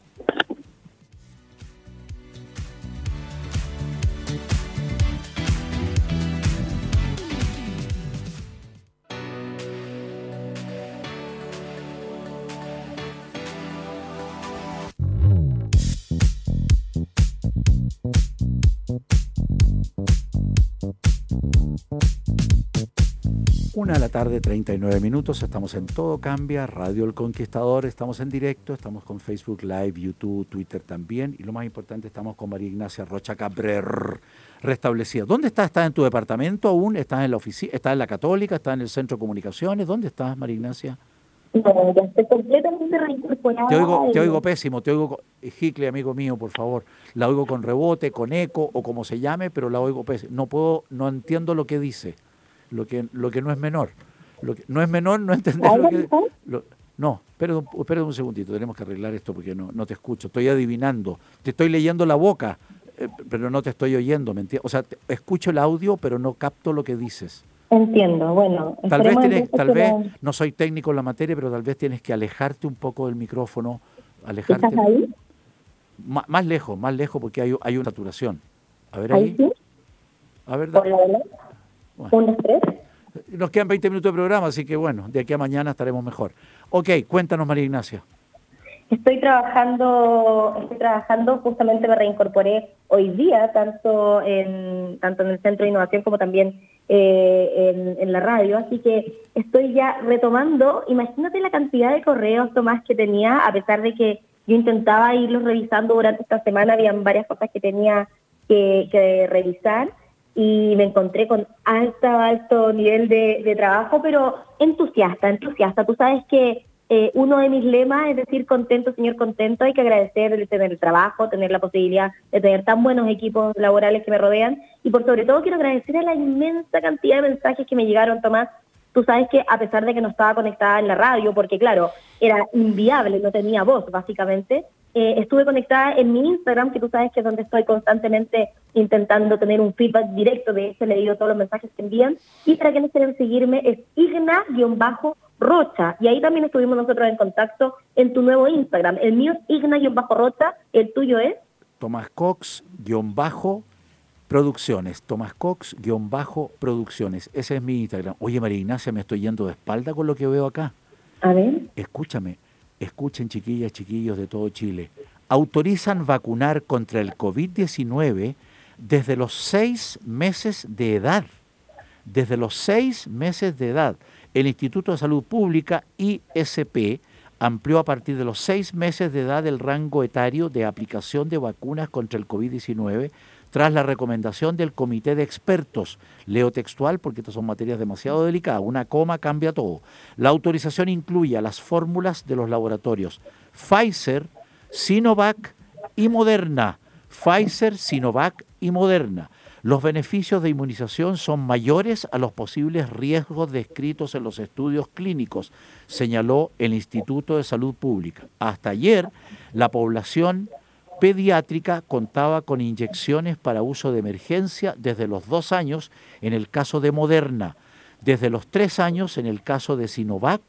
[SPEAKER 1] Una de la tarde, 39 minutos, estamos en Todo Cambia, Radio El Conquistador, estamos en directo, estamos con Facebook Live, YouTube, Twitter también, y lo más importante, estamos con María Ignacia Rocha Cabrer, restablecida. ¿Dónde estás? ¿Estás en tu departamento aún? ¿Estás en la oficina? ¿Estás en la Católica? ¿Estás en el Centro de Comunicaciones? ¿Dónde estás, María Ignacia?
[SPEAKER 2] No, ya estoy completamente reincorporada.
[SPEAKER 1] Te oigo, te oigo pésimo, te oigo, Hicle, amigo mío, por favor. La oigo con rebote, con eco o como se llame, pero la oigo pésimo. No puedo, no entiendo lo que dice lo que, lo que no es menor. Lo que no es menor no entender lo que... no, espera, espera un segundito, tenemos que arreglar esto porque no, no te escucho, estoy adivinando, te estoy leyendo la boca, eh, pero no te estoy oyendo, ¿me entiendes? O sea, escucho el audio, pero no capto lo que dices.
[SPEAKER 2] Entiendo, bueno.
[SPEAKER 1] Tal vez, tienes, tal vez, no soy técnico en la materia, pero tal vez tienes que alejarte un poco del micrófono. Alejarte.
[SPEAKER 2] ¿Estás ahí?
[SPEAKER 1] más lejos, más lejos, porque hay, hay una saturación. A ver ahí.
[SPEAKER 2] sí?
[SPEAKER 1] A ver,
[SPEAKER 2] Tres.
[SPEAKER 1] Nos quedan 20 minutos de programa, así que bueno, de aquí a mañana estaremos mejor. Ok, cuéntanos, María Ignacia.
[SPEAKER 2] Estoy trabajando, estoy trabajando, justamente me reincorporé hoy día, tanto en, tanto en el Centro de Innovación como también eh, en, la radio, así que estoy ya retomando, imagínate la cantidad de correos, Tomás, que tenía, a pesar de que yo intentaba irlos revisando durante esta semana, habían varias cosas que tenía que, que revisar, y me encontré con alto, alto nivel de, trabajo, pero entusiasta, entusiasta. Tú sabes que eh, uno de mis lemas es decir contento, señor contento. Hay que agradecer de tener el trabajo, tener la posibilidad de tener tan buenos equipos laborales que me rodean. Y por sobre todo quiero agradecer a la inmensa cantidad de mensajes que me llegaron, Tomás. Tú sabes que a pesar de que no estaba conectada en la radio, porque claro, era inviable, no tenía voz básicamente, eh, estuve conectada en mi Instagram, que tú sabes que es donde estoy constantemente intentando tener un feedback directo, de eso he leído todos los mensajes que envían, y para quienes quieren seguirme es igna-rocha, y ahí también estuvimos nosotros en contacto en tu nuevo Instagram. El mío es igna-rocha, el tuyo es...
[SPEAKER 1] Tomás Cox-producciones, Tomás Cox-producciones, ese es mi Instagram. Oye María Ignacia, me estoy yendo de espalda con lo que veo acá.
[SPEAKER 2] A ver.
[SPEAKER 1] Escúchame, escuchen chiquillas, chiquillos de todo Chile, autorizan vacunar contra el COVID-19 desde los seis meses de edad. Desde los seis meses de edad. El Instituto de Salud Pública, ISP, amplió a partir de los seis meses de edad el rango etario de aplicación de vacunas contra el COVID-19 tras la recomendación del comité de expertos. Leo textual porque estas son materias demasiado delicadas. Una coma cambia todo. La autorización incluye las fórmulas de los laboratorios Pfizer, Sinovac y Moderna. Pfizer, Sinovac y Moderna. Los beneficios de inmunización son mayores a los posibles riesgos descritos en los estudios clínicos, señaló el Instituto de Salud Pública. Hasta ayer, la población pediátrica contaba con inyecciones para uso de emergencia desde los dos años en el caso de Moderna, desde los tres años en el caso de Sinovac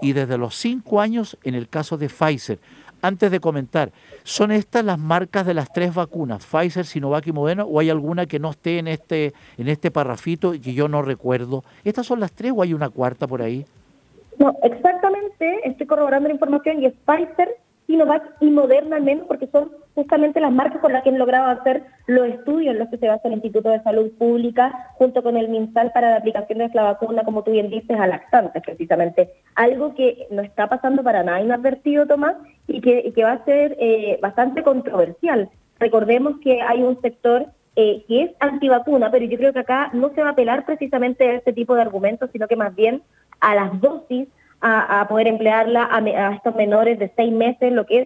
[SPEAKER 1] y desde los cinco años en el caso de Pfizer. Antes de comentar, ¿son estas las marcas de las tres vacunas, Pfizer, Sinovac y Moderna, o hay alguna que no esté en este, en este parrafito y yo no recuerdo? ¿Estas son las tres o hay una cuarta por ahí?
[SPEAKER 2] No, exactamente, estoy corroborando la información y es Pfizer, Sinovac y Moderna al menos, porque son justamente las marcas con las que han logrado hacer los estudios en los que se basa el Instituto de Salud Pública junto con el MinSal para la aplicación de la vacuna, como tú bien dices, a lactantes precisamente. Algo que no está pasando para nada inadvertido, Tomás, y que, que va a ser eh, bastante controversial. Recordemos que hay un sector eh, que es antivacuna, pero yo creo que acá no se va a apelar precisamente a este tipo de argumentos, sino que más bien a las dosis a, poder emplearla a, estos menores de seis meses, lo que es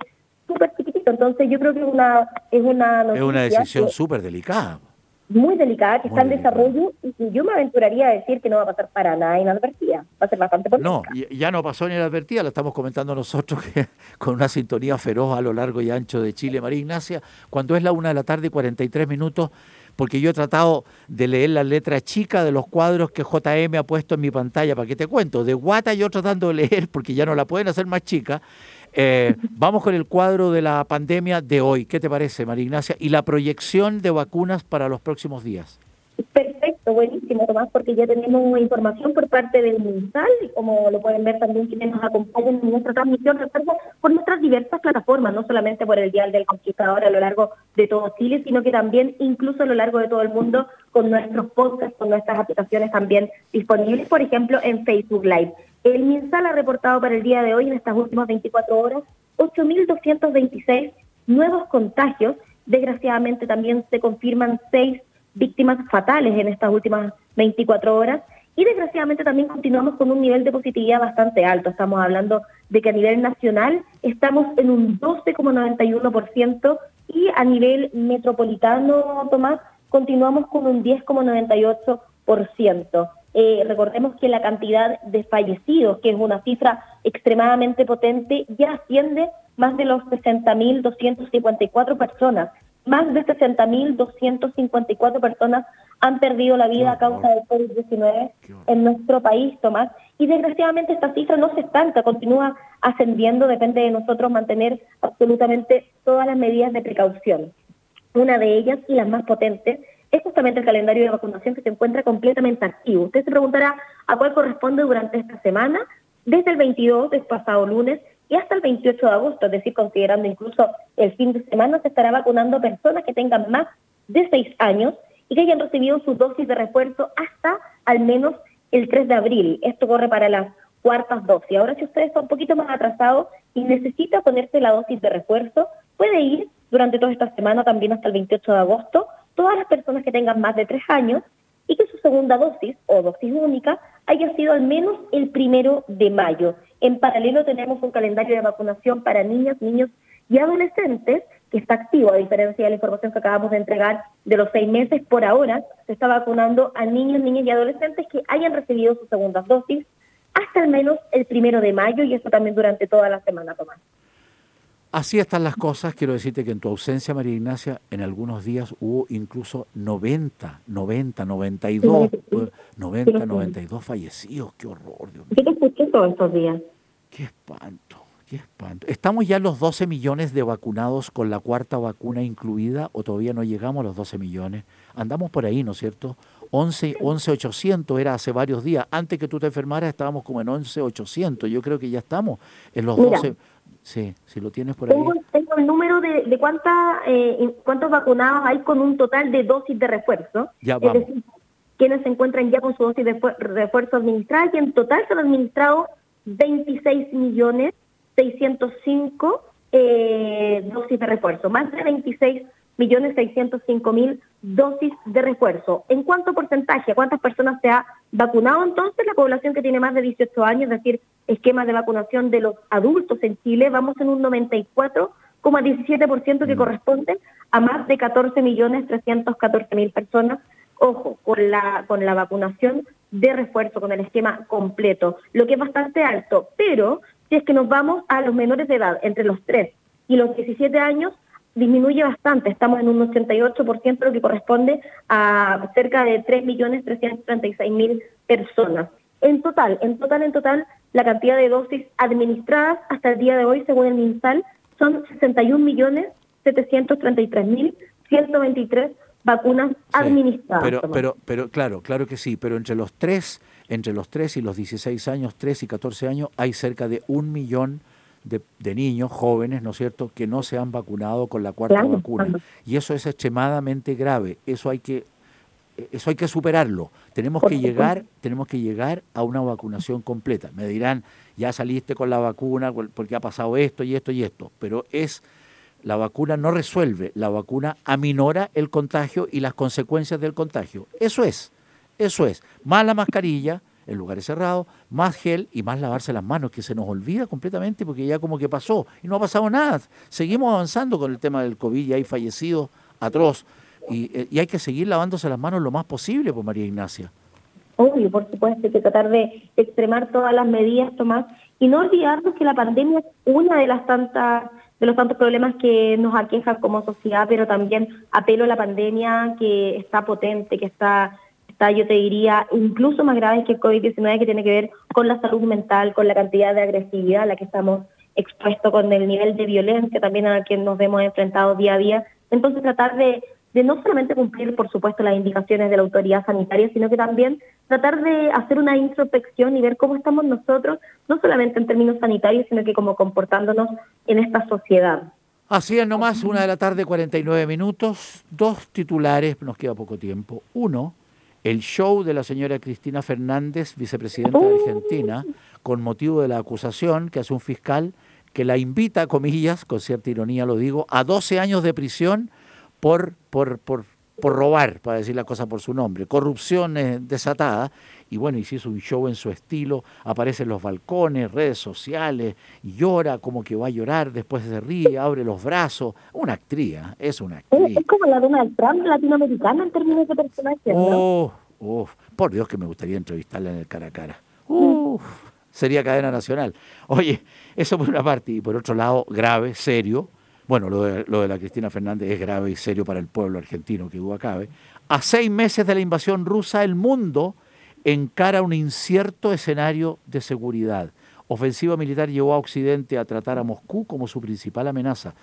[SPEAKER 2] súper chiquitito. Entonces yo creo que es una es una,
[SPEAKER 1] es una decisión súper delicada.
[SPEAKER 2] Muy delicada, que está en desarrollo y yo me aventuraría a decir que no va a pasar para nada inadvertida. Va a ser bastante
[SPEAKER 1] No, ya no pasó inadvertida, lo estamos comentando nosotros que, con una sintonía feroz a lo largo y ancho de Chile. María Ignacia, cuando es la una de la tarde y 43 minutos, porque yo he tratado de leer la letra chica de los cuadros que JM ha puesto en mi pantalla, para que te cuento, de Guata yo tratando de leer, porque ya no la pueden hacer más chica. Eh, vamos con el cuadro de la pandemia de hoy. ¿Qué te parece, María Ignacia? Y la proyección de vacunas para los próximos días.
[SPEAKER 2] Perfecto, buenísimo, Tomás, porque ya tenemos información por parte del MinSal, y como lo pueden ver también quienes nos acompañan en nuestra transmisión, por nuestras diversas plataformas, no solamente por el Dial del Conquistador a lo largo de todo Chile, sino que también incluso a lo largo de todo el mundo con nuestros podcasts, con nuestras aplicaciones también disponibles, por ejemplo, en Facebook Live. El MinSal ha reportado para el día de hoy, en estas últimas 24 horas, 8.226 nuevos contagios. Desgraciadamente también se confirman seis víctimas fatales en estas últimas 24 horas. Y desgraciadamente también continuamos con un nivel de positividad bastante alto. Estamos hablando de que a nivel nacional estamos en un 12,91% y a nivel metropolitano, Tomás, continuamos con un 10,98%. Eh, recordemos que la cantidad de fallecidos, que es una cifra extremadamente potente, ya asciende más de los 60.254 personas más de 60.254 personas han perdido la vida a causa del COVID-19 en nuestro país, Tomás. Y desgraciadamente esta cifra no se estanca, continúa ascendiendo, depende de nosotros mantener absolutamente todas las medidas de precaución. Una de ellas, y las más potentes, es justamente el calendario de vacunación que se encuentra completamente activo. Usted se preguntará a cuál corresponde durante esta semana, desde el 22 del pasado lunes y hasta el 28 de agosto, es decir, considerando incluso el fin de semana, se estará vacunando personas que tengan más de 6 años y que hayan recibido su dosis de refuerzo hasta al menos el 3 de abril. Esto corre para las cuartas dosis. Ahora, si usted está un poquito más atrasado y necesita ponerse la dosis de refuerzo, puede ir durante toda esta semana, también hasta el 28 de agosto, todas las personas que tengan más de tres años y que su segunda dosis o dosis única haya sido al menos el primero de mayo. En paralelo tenemos un calendario de vacunación para niñas, niños y adolescentes que está activo, a diferencia de la información que acabamos de entregar de los seis meses. Por ahora se está vacunando a niños, niñas y adolescentes que hayan recibido sus segundas dosis hasta al menos el primero de mayo y eso también durante toda la semana, Tomás.
[SPEAKER 1] Así están las cosas. Quiero decirte que en tu ausencia, María Ignacia, en algunos días hubo incluso 90, 90, 92, 90, 92 fallecidos. Qué horror,
[SPEAKER 2] Dios mío. ¿Qué te escuché todos estos días?
[SPEAKER 1] Qué espanto, qué espanto. ¿Estamos ya los 12 millones de vacunados con la cuarta vacuna incluida o todavía no llegamos a los 12 millones? Andamos por ahí, ¿no es cierto? 11, 11 800 era hace varios días. Antes que tú te enfermaras estábamos como en 11 800. Yo creo que ya estamos en los 12 Sí, si lo tienes por ahí.
[SPEAKER 2] Tengo, el número de, de eh, cuántos vacunados hay con un total de dosis de refuerzo.
[SPEAKER 1] Ya, vamos. Es decir,
[SPEAKER 2] quienes se encuentran ya con su dosis de refuerzo administrada y en total se han administrado 26 millones 605 eh, dosis de refuerzo, más de 26 millones 605 mil dosis de refuerzo. ¿En cuánto porcentaje? ¿Cuántas personas se ha vacunado entonces la población que tiene más de 18 años? Es decir, esquemas de vacunación de los adultos en Chile, vamos en un 94,17% que mm. corresponde a más de 14 millones 314 mil personas. Ojo, con la, con la vacunación de refuerzo, con el esquema completo, lo que es bastante alto. Pero si es que nos vamos a los menores de edad, entre los 3 y los 17 años, disminuye bastante, estamos en un 88%, lo que corresponde a cerca de 3.336.000 personas. En total, en total, en total, la cantidad de dosis administradas hasta el día de hoy, según el MinSal, son 61.733.123 vacunas administradas.
[SPEAKER 1] Pero, pero, pero, claro, claro que sí, pero entre los tres, entre los 3 y los 16 años, 3 y 14 años, hay cerca de un millón de, niños jóvenes, ¿no es cierto?, que no se han vacunado con la cuarta vacuna. Y eso es extremadamente grave. Eso hay que eso hay que superarlo. Tenemos que llegar, tenemos que llegar a una vacunación completa. Me dirán, ya saliste con la vacuna porque ha pasado esto y esto y esto, pero es la vacuna no resuelve, la vacuna aminora el contagio y las consecuencias del contagio. Eso es. Eso es. Más la mascarilla, en lugares cerrados, más gel y más lavarse las manos, que se nos olvida completamente porque ya como que pasó y no ha pasado nada. Seguimos avanzando con el tema del COVID y hay fallecidos atroz y, y hay que seguir lavándose las manos lo más posible, pues María Ignacia.
[SPEAKER 2] Obvio, por supuesto, hay que tratar de extremar todas las medidas, Tomás, y no olvidarnos que la pandemia es una de las tantas de los tantos problemas que nos aquejan como sociedad, pero también apelo a la pandemia que está potente, que está yo te diría, incluso más grave que el COVID-19 que tiene que ver con la salud mental, con la cantidad de agresividad a la que estamos expuestos, con el nivel de violencia también a la que nos hemos enfrentado día a día. Entonces tratar de, de no solamente cumplir, por supuesto, las indicaciones de la autoridad sanitaria, sino que también tratar de hacer una introspección y ver cómo estamos nosotros, no solamente en términos sanitarios, sino que como comportándonos en esta sociedad.
[SPEAKER 1] Así es nomás, una de la tarde, 49 minutos, dos titulares, nos queda poco tiempo. Uno, el show de la señora Cristina Fernández, vicepresidenta de Argentina, con motivo de la acusación que hace un fiscal que la invita, comillas, con cierta ironía lo digo, a 12 años de prisión por, por, por, por robar, para decir la cosa por su nombre, corrupción desatada, y bueno, y hizo un show en su estilo, aparece en los balcones, redes sociales, llora como que va a llorar, después se ríe, abre los brazos, una actriz, ¿eh? es una actriz.
[SPEAKER 2] Es, como la Donald Trump latinoamericana en términos de personaje,
[SPEAKER 1] ¿no? Oh, por Dios que me gustaría entrevistarla en el cara a cara. Uf, sería cadena nacional. Oye, eso por una parte, y por otro lado, grave, serio, bueno, lo de, lo de la Cristina Fernández es grave y serio para el pueblo argentino, que duda cabe. A seis meses de la invasión rusa, el mundo encara un incierto escenario de seguridad. Ofensiva militar llevó a Occidente a tratar a Moscú como su principal amenaza.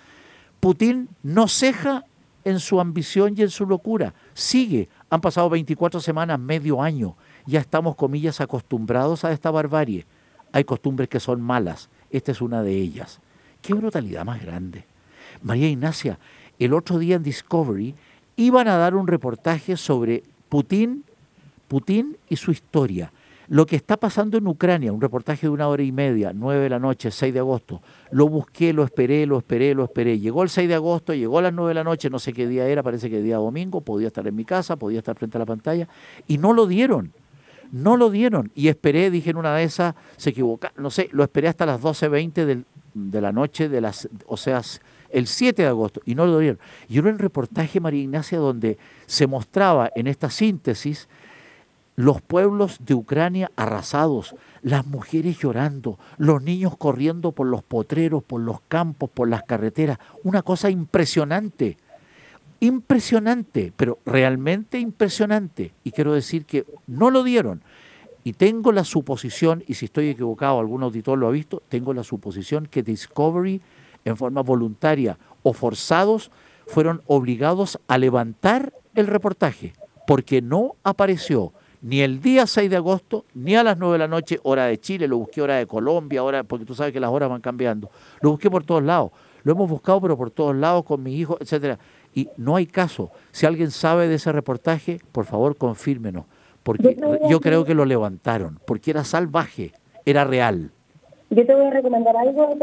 [SPEAKER 1] Putin no ceja en su ambición y en su locura. Sigue. Han pasado 24 semanas, medio año. Ya estamos, comillas, acostumbrados a esta barbarie. Hay costumbres que son malas. Esta es una de ellas. Qué brutalidad más grande. María Ignacia, el otro día en Discovery iban a dar un reportaje sobre Putin, Putin y su historia. Lo que está pasando en Ucrania, un reportaje de una hora y media, 9 de la noche, 6 de agosto. Lo busqué, lo esperé, lo esperé, lo esperé. Llegó el 6 de agosto, llegó a las 9 de la noche, no sé qué día era, parece que día domingo, podía estar en mi casa, podía estar frente a la pantalla, y no lo dieron. No lo dieron. Y esperé, dije en una de esas, se equivocaron, no sé, lo esperé hasta las 12.20 de la noche, de las, o sea, el 7 de agosto, y no lo dieron. Y era el reportaje, María Ignacia, donde se mostraba en esta síntesis los pueblos de Ucrania arrasados, las mujeres llorando, los niños corriendo por los potreros, por los campos, por las carreteras. Una cosa impresionante, impresionante, pero realmente impresionante. Y quiero decir que no lo dieron. Y tengo la suposición, y si estoy equivocado, algún auditor lo ha visto, tengo la suposición que Discovery, en forma voluntaria o forzados, fueron obligados a levantar el reportaje, porque no apareció ni el día 6 de agosto, ni a las 9 de la noche, hora de Chile, lo busqué hora de Colombia, hora, porque tú sabes que las horas van cambiando. Lo busqué por todos lados. Lo hemos buscado, pero por todos lados, con mi hijo, etcétera. Y no hay caso. Si alguien sabe de ese reportaje, por favor, confírmenos. Porque yo creo que lo levantaron, porque era salvaje, era real.
[SPEAKER 2] Yo te voy a recomendar algo,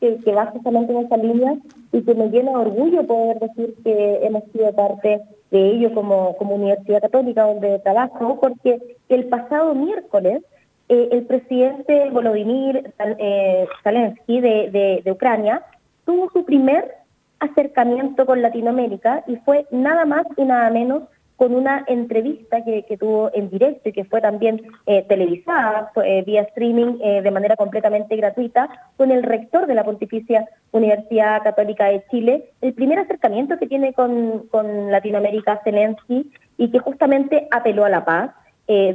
[SPEAKER 2] que, va justamente en esa línea y que me llena de orgullo poder decir que hemos sido parte de ello como, como Universidad Católica donde trabajo, porque el pasado miércoles eh, el presidente Volodymyr eh, Zelensky de, de Ucrania tuvo su primer acercamiento con Latinoamérica y fue nada más y nada menos con una entrevista que, tuvo en directo y que fue también eh, televisada eh, vía streaming eh, de manera completamente gratuita con el rector de la Pontificia Universidad Católica de Chile, el primer acercamiento que tiene con, con Latinoamérica Zelensky y que justamente apeló a la paz,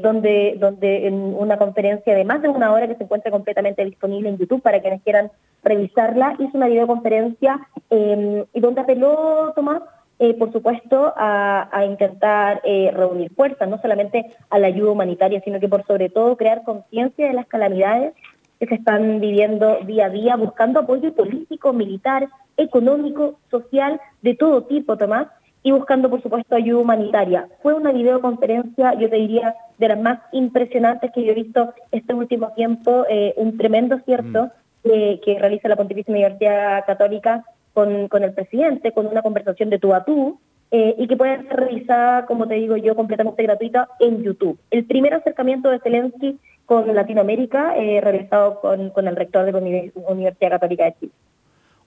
[SPEAKER 2] donde, donde en una conferencia de más de una hora que se encuentra completamente disponible en YouTube para quienes quieran revisarla, hizo una videoconferencia y donde apeló, Tomás, eh, por supuesto, a, intentar eh, reunir fuerzas, no solamente a la ayuda humanitaria, sino que por sobre todo crear conciencia de las calamidades que se están viviendo día a día, buscando apoyo político, militar, económico, social, de todo tipo, Tomás, y buscando, por supuesto, ayuda humanitaria. Fue una videoconferencia, yo te diría, de las más impresionantes que yo he visto este último tiempo, eh, un tremendo cierto mm. que realiza la Pontificia Universidad Católica con, con el presidente, con una conversación de tú a tú, eh, y que puede ser revisada, como te digo yo, completamente gratuita en YouTube. El primer acercamiento de Zelensky con Latinoamérica, eh, realizado con, el rector de la Universidad Católica de Chile.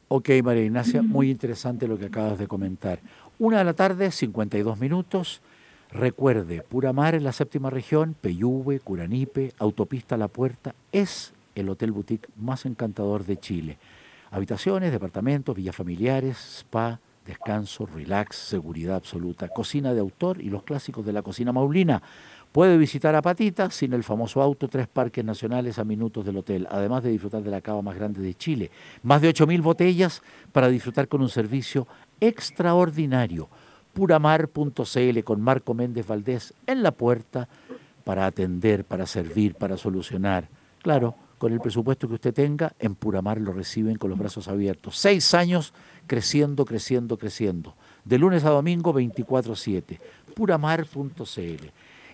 [SPEAKER 1] Ok, María Ignacia, muy interesante lo que acabas de comentar. Una de la tarde, 52 minutos. Recuerde, Pura Mar en la séptima región, Peyúve, Curanipe, Autopista La Puerta, es el hotel boutique más encantador de Chile. Habitaciones, departamentos, villas familiares, spa, descanso, relax, seguridad absoluta, cocina de autor y los clásicos de la cocina maulina. Puede visitar a Patita sin el famoso auto, tres parques nacionales a minutos del hotel, además de disfrutar de la cava más grande de Chile. Más de 8.000 botellas para disfrutar con un servicio extraordinario. Puramar.cl con Marco Méndez Valdés en la puerta para atender, para servir, para solucionar. Claro, con el presupuesto que usted tenga, en Puramar lo reciben con los brazos abiertos. Seis años creciendo, creciendo, creciendo. De lunes a domingo, 24-7. Puramar.cl.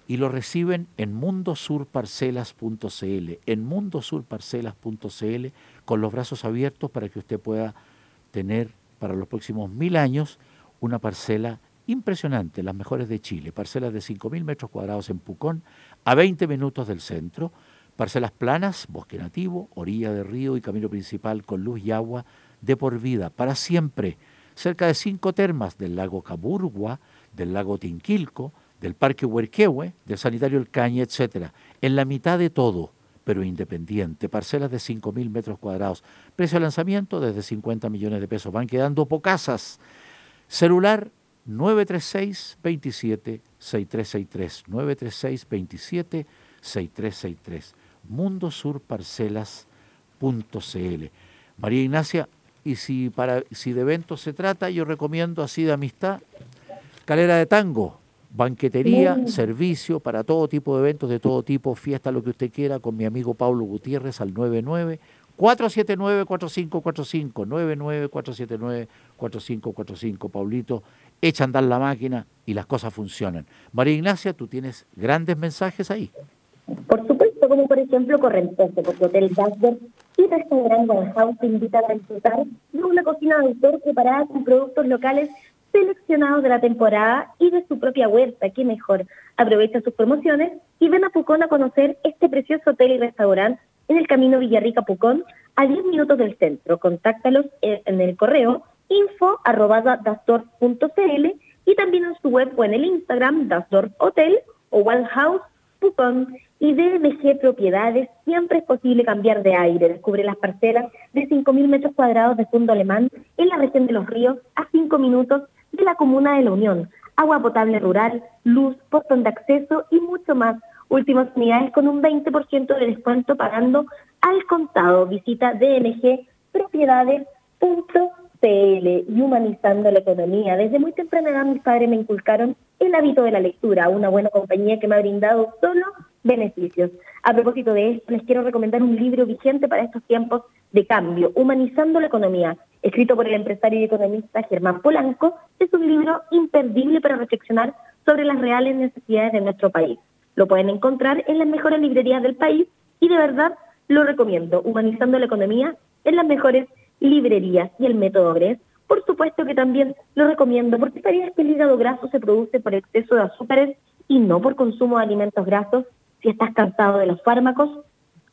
[SPEAKER 1] Y lo reciben en mundosurparcelas.cl. En mundosurparcelas.cl con los brazos abiertos para que usted pueda tener para los próximos mil años una parcela impresionante, las mejores de Chile. Parcelas de 5.000 metros cuadrados en Pucón, a 20 minutos del centro Parcelas planas, bosque nativo, orilla de río y camino principal con luz y agua de por vida, para siempre. Cerca de cinco termas del lago Caburgua, del lago Tinquilco, del parque Huerquehue, del sanitario El Caña, etc. En la mitad de todo, pero independiente. Parcelas de 5.000 metros cuadrados. Precio de lanzamiento desde 50 millones de pesos. Van quedando pocasas. Celular 936 27 6363 936 27 6363 mundosurparcelas.cl María Ignacia, y si para si de eventos se trata, yo recomiendo así de amistad, Calera de Tango, banquetería, servicio para todo tipo de eventos, de todo tipo, fiesta, lo que usted quiera, con mi amigo Pablo Gutiérrez al 99 479-4545, 99-479-4545. Paulito, echa a andar la máquina y las cosas funcionan. María Ignacia, tú tienes grandes mensajes ahí.
[SPEAKER 2] Por supuesto, como por ejemplo Correntoso, porque Hotel Gasberg y Restaurante House te invitan a disfrutar de una cocina de autor preparada con productos locales seleccionados de la temporada y de su propia huerta. Qué mejor. Aprovecha sus promociones y ven a Pucón a conocer este precioso hotel y restaurante en el camino Villarrica-Pucón, a 10 minutos del centro. Contáctalos en el correo info y también en su web o en el Instagram Dasdorf Hotel o Wild House Y DMG Propiedades. Siempre es posible cambiar de aire. Descubre las parcelas de 5.000 metros cuadrados de fondo alemán en la región de Los Ríos a 5 minutos de la Comuna de la Unión. Agua potable rural, luz, portón de acceso y mucho más últimas unidades con un 20% de descuento pagando al contado. Visita dmgpropiedades.cl y humanizando la economía. Desde muy temprana edad mis padres me inculcaron el hábito de la lectura, una buena compañía que me ha brindado solo beneficios. A propósito de esto, les quiero recomendar un libro vigente para estos tiempos de cambio, Humanizando la economía, escrito por el empresario y economista Germán Polanco. Es un libro imperdible para reflexionar sobre las reales necesidades de nuestro país. Lo pueden encontrar en las mejores librerías del país y de verdad lo recomiendo. Humanizando la economía en las mejores librerías y el método GRES. Por supuesto que también lo recomiendo porque sabías que el hígado graso se produce por exceso de azúcares y no por consumo de alimentos grasos. Si estás cansado de los fármacos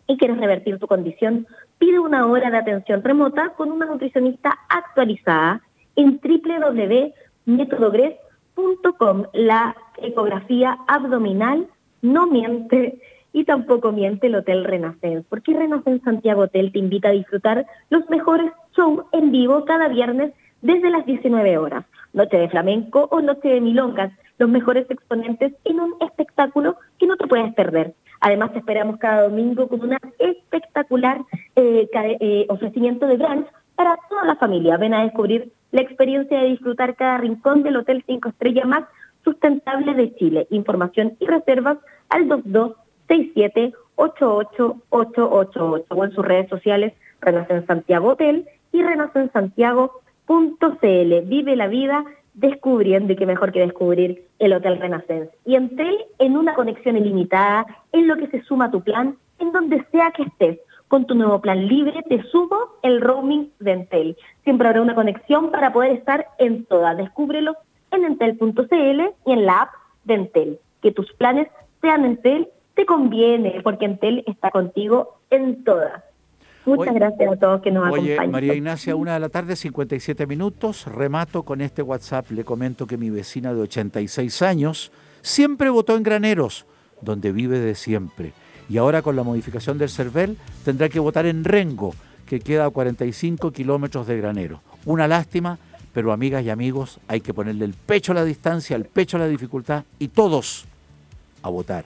[SPEAKER 2] y quieres revertir tu condición, pide una hora de atención remota con una nutricionista actualizada en www.metodogres.com. La ecografía abdominal no miente y tampoco miente el Hotel Renaissance, porque Renaissance Santiago Hotel te invita a disfrutar los mejores shows en vivo cada viernes desde las 19 horas. Noche de flamenco o noche de milongas, los mejores exponentes en un espectáculo que no te puedes perder. Además te esperamos cada domingo con un espectacular eh, eh, ofrecimiento de brunch para toda la familia. Ven a descubrir la experiencia de disfrutar cada rincón del Hotel 5 Estrellas más sustentable de Chile. Información y reservas al 2267 88888 o en sus redes sociales Renacen Santiago Hotel y renacensantiago.cl. Vive la vida descubriendo y qué mejor que descubrir el Hotel Renacens. Y Entel en una conexión ilimitada, en lo que se suma tu plan, en donde sea que estés. Con tu nuevo plan libre te subo el roaming de Siempre habrá una conexión para poder estar en todas. Descúbrelo en entel.cl y en la app de Entel. Que tus planes sean Entel te conviene, porque Entel está contigo en todas. Muchas gracias a todos que nos oye,
[SPEAKER 1] María Ignacia, una de la tarde, 57 minutos. Remato con este WhatsApp. Le comento que mi vecina de 86 años siempre votó en Graneros, donde vive de siempre. Y ahora con la modificación del CERVEL tendrá que votar en Rengo, que queda a 45 kilómetros de Granero. Una lástima pero amigas y amigos, hay que ponerle el pecho a la distancia, el pecho a la dificultad y todos a votar.